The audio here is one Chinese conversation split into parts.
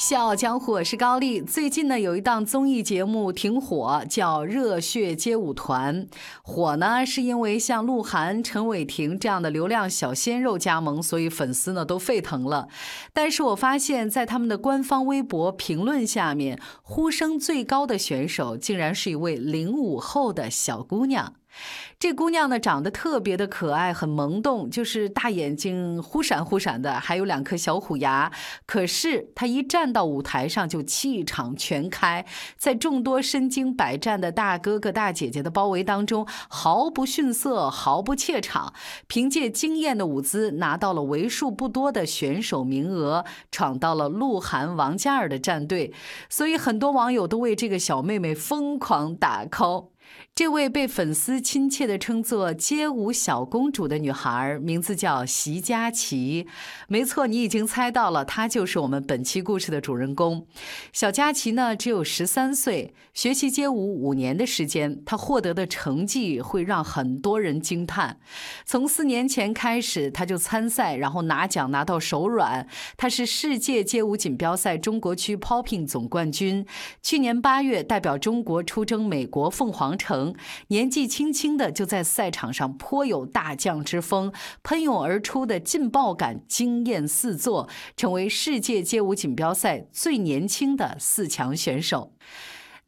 笑傲江湖，我是高丽。最近呢，有一档综艺节目挺火，叫《热血街舞团》。火呢，是因为像鹿晗、陈伟霆这样的流量小鲜肉加盟，所以粉丝呢都沸腾了。但是我发现，在他们的官方微博评论下面，呼声最高的选手，竟然是一位零五后的小姑娘。这姑娘呢，长得特别的可爱，很萌动，就是大眼睛忽闪忽闪的，还有两颗小虎牙。可是她一站到舞台上，就气场全开，在众多身经百战的大哥哥大姐姐的包围当中，毫不逊色，毫不怯场，凭借惊艳的舞姿，拿到了为数不多的选手名额，闯到了鹿晗、王嘉尔的战队。所以很多网友都为这个小妹妹疯狂打 call。这位被粉丝亲切地称作“街舞小公主”的女孩，名字叫席佳琪。没错，你已经猜到了，她就是我们本期故事的主人公。小佳琪呢，只有十三岁，学习街舞五年的时间，她获得的成绩会让很多人惊叹。从四年前开始，她就参赛，然后拿奖拿到手软。她是世界街舞锦标赛中国区 Popping 总冠军，去年八月代表中国出征美国凤凰成。年纪轻轻的就在赛场上颇有大将之风，喷涌而出的劲爆感惊艳四座，成为世界街舞锦标赛最年轻的四强选手。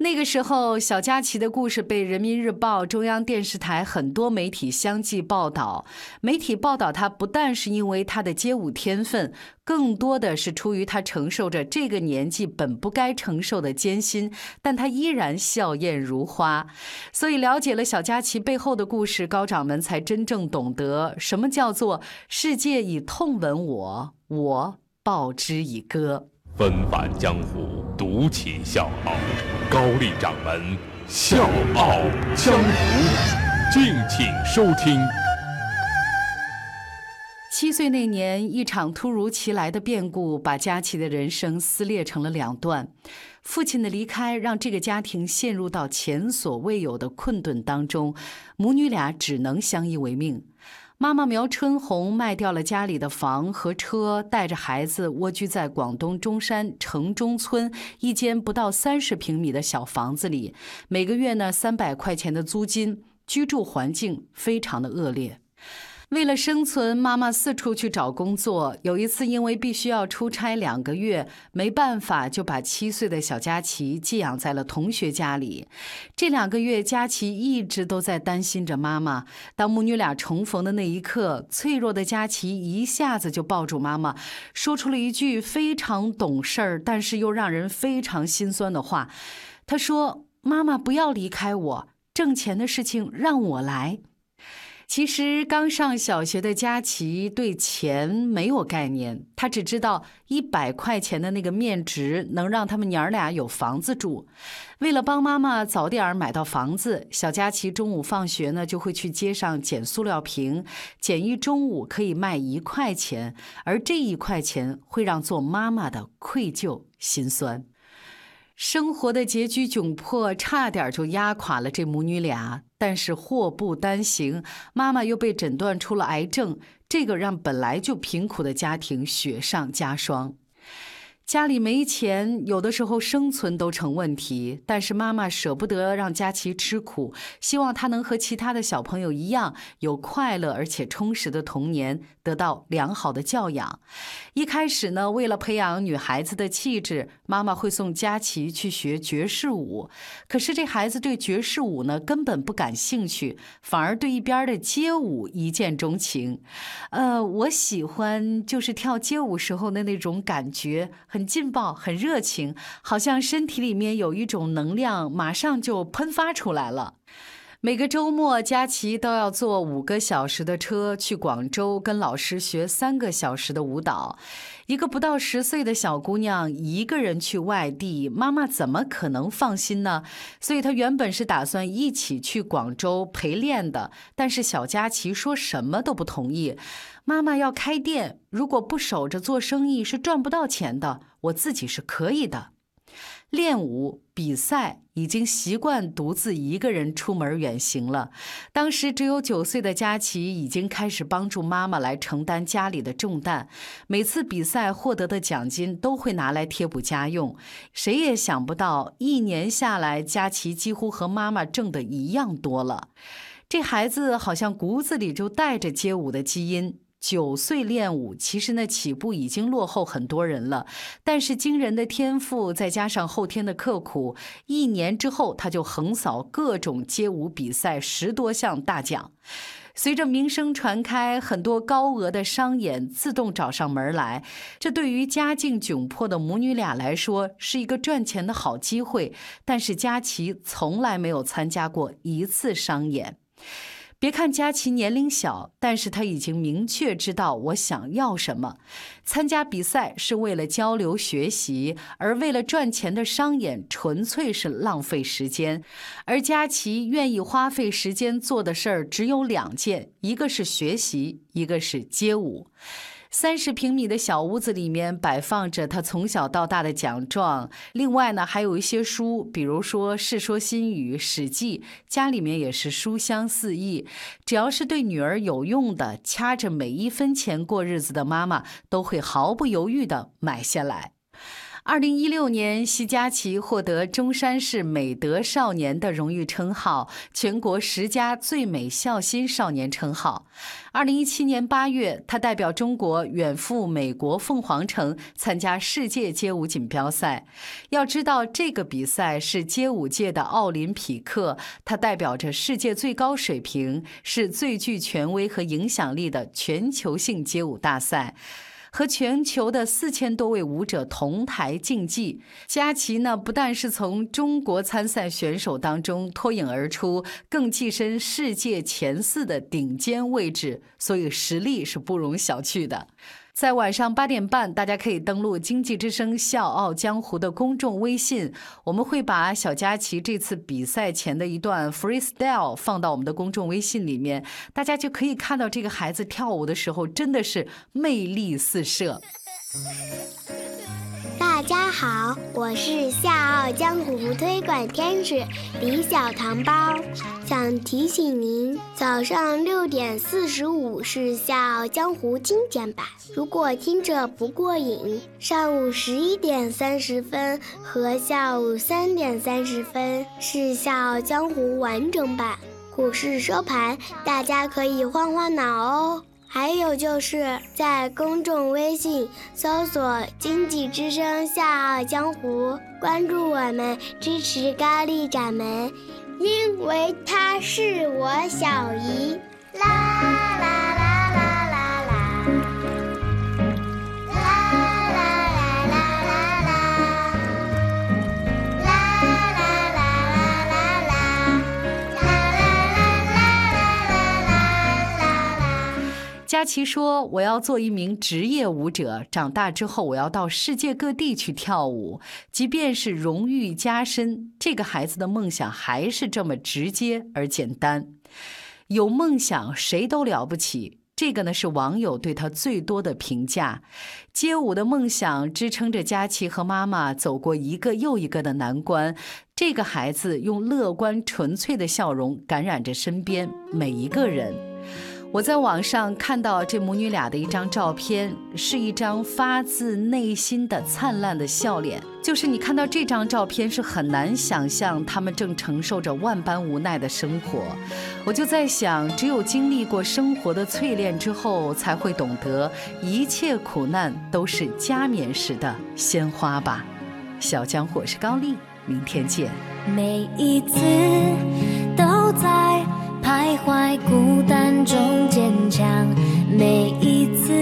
那个时候，小佳琪的故事被人民日报、中央电视台很多媒体相继报道。媒体报道她，不但是因为她的街舞天分，更多的是出于她承受着这个年纪本不该承受的艰辛，但她依然笑靥如花。所以，了解了小佳琪背后的故事，高掌门才真正懂得什么叫做“世界以痛吻我，我报之以歌”。纷繁江湖，独起笑傲。高丽掌门笑傲江湖，敬请收听。七岁那年，一场突如其来的变故把佳琪的人生撕裂成了两段。父亲的离开让这个家庭陷入到前所未有的困顿当中，母女俩只能相依为命。妈妈苗春红卖掉了家里的房和车，带着孩子蜗居在广东中山城中村一间不到三十平米的小房子里，每个月呢三百块钱的租金，居住环境非常的恶劣。为了生存，妈妈四处去找工作。有一次，因为必须要出差两个月，没办法，就把七岁的小佳琪寄养在了同学家里。这两个月，佳琪一直都在担心着妈妈。当母女俩重逢的那一刻，脆弱的佳琪一下子就抱住妈妈，说出了一句非常懂事儿，但是又让人非常心酸的话。她说：“妈妈，不要离开我，挣钱的事情让我来。”其实刚上小学的佳琪对钱没有概念，他只知道一百块钱的那个面值能让他们娘俩有房子住。为了帮妈妈早点买到房子，小佳琪中午放学呢就会去街上捡塑料瓶，捡一中午可以卖一块钱，而这一块钱会让做妈妈的愧疚心酸。生活的拮据窘迫，差点就压垮了这母女俩。但是祸不单行，妈妈又被诊断出了癌症，这个让本来就贫苦的家庭雪上加霜。家里没钱，有的时候生存都成问题。但是妈妈舍不得让佳琪吃苦，希望她能和其他的小朋友一样，有快乐而且充实的童年，得到良好的教养。一开始呢，为了培养女孩子的气质，妈妈会送佳琪去学爵士舞。可是这孩子对爵士舞呢根本不感兴趣，反而对一边的街舞一见钟情。呃，我喜欢就是跳街舞时候的那种感觉。很劲爆，很热情，好像身体里面有一种能量，马上就喷发出来了。每个周末，佳琪都要坐五个小时的车去广州，跟老师学三个小时的舞蹈。一个不到十岁的小姑娘一个人去外地，妈妈怎么可能放心呢？所以她原本是打算一起去广州陪练的，但是小佳琪说什么都不同意。妈妈要开店，如果不守着做生意是赚不到钱的。我自己是可以的。练舞比赛，已经习惯独自一个人出门远行了。当时只有九岁的佳琪已经开始帮助妈妈来承担家里的重担。每次比赛获得的奖金都会拿来贴补家用。谁也想不到，一年下来，佳琪几乎和妈妈挣的一样多了。这孩子好像骨子里就带着街舞的基因。九岁练武，其实呢起步已经落后很多人了。但是惊人的天赋，再加上后天的刻苦，一年之后他就横扫各种街舞比赛十多项大奖。随着名声传开，很多高额的商演自动找上门来。这对于家境窘迫的母女俩来说是一个赚钱的好机会。但是佳琪从来没有参加过一次商演。别看佳琪年龄小，但是他已经明确知道我想要什么。参加比赛是为了交流学习，而为了赚钱的商演纯粹是浪费时间。而佳琪愿意花费时间做的事儿只有两件，一个是学习，一个是街舞。三十平米的小屋子里面摆放着他从小到大的奖状，另外呢还有一些书，比如说《世说新语》《史记》，家里面也是书香四溢。只要是对女儿有用的，掐着每一分钱过日子的妈妈，都会毫不犹豫地买下来。二零一六年，奚佳琪获得中山市美德少年的荣誉称号，全国十佳最美孝心少年称号。二零一七年八月，他代表中国远赴美国凤凰城参加世界街舞锦标赛。要知道，这个比赛是街舞界的奥林匹克，它代表着世界最高水平，是最具权威和影响力的全球性街舞大赛。和全球的四千多位舞者同台竞技，佳琪呢不但是从中国参赛选手当中脱颖而出，更跻身世界前四的顶尖位置，所以实力是不容小觑的。在晚上八点半，大家可以登录《经济之声·笑傲江湖》的公众微信，我们会把小佳琪这次比赛前的一段 freestyle 放到我们的公众微信里面，大家就可以看到这个孩子跳舞的时候真的是魅力四射。大家好，我是笑傲江湖推广天使李小糖包，想提醒您，早上六点四十五是笑傲江湖精简版，如果听着不过瘾，上午十一点三十分和下午三点三十分是笑傲江湖完整版。股市收盘，大家可以换换脑哦。还有就是在公众微信搜索“经济之声笑傲江湖”，关注我们，支持高丽掌门，因为她是我小姨。啦佳琪说：“我要做一名职业舞者，长大之后我要到世界各地去跳舞，即便是荣誉加身，这个孩子的梦想还是这么直接而简单。有梦想谁都了不起，这个呢是网友对他最多的评价。街舞的梦想支撑着佳琪和妈妈走过一个又一个的难关。这个孩子用乐观纯粹的笑容感染着身边每一个人。”我在网上看到这母女俩的一张照片，是一张发自内心的灿烂的笑脸。就是你看到这张照片，是很难想象他们正承受着万般无奈的生活。我就在想，只有经历过生活的淬炼之后，才会懂得一切苦难都是加冕时的鲜花吧。小江我是高丽，明天见。每一次都在。徘徊孤单中坚强，每一次，